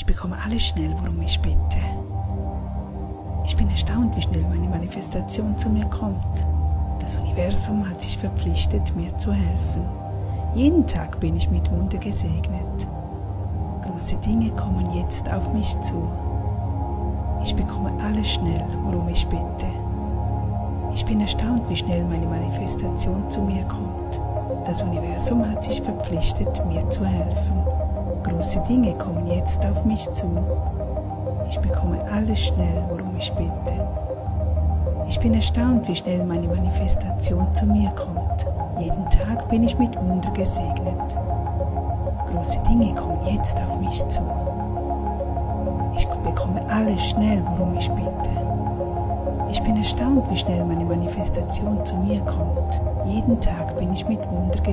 Ich bekomme alles schnell, worum ich bitte. Ich bin erstaunt, wie schnell meine Manifestation zu mir kommt. Das Universum hat sich verpflichtet, mir zu helfen. Jeden Tag bin ich mit Wunder gesegnet. Große Dinge kommen jetzt auf mich zu. Ich bekomme alles schnell, worum ich bitte. Ich bin erstaunt, wie schnell meine Manifestation zu mir kommt. Das Universum hat sich verpflichtet, mir zu helfen. Große Dinge kommen jetzt auf mich zu. Ich bekomme alles schnell, worum ich bitte. Ich bin erstaunt, wie schnell meine Manifestation zu mir kommt. Jeden Tag bin ich mit Wunder gesegnet. Große Dinge kommen jetzt auf mich zu. Ich bekomme alles schnell, worum ich bitte. Ich bin erstaunt, wie schnell meine Manifestation zu mir kommt. Jeden Tag bin ich mit Wunder gesegnet.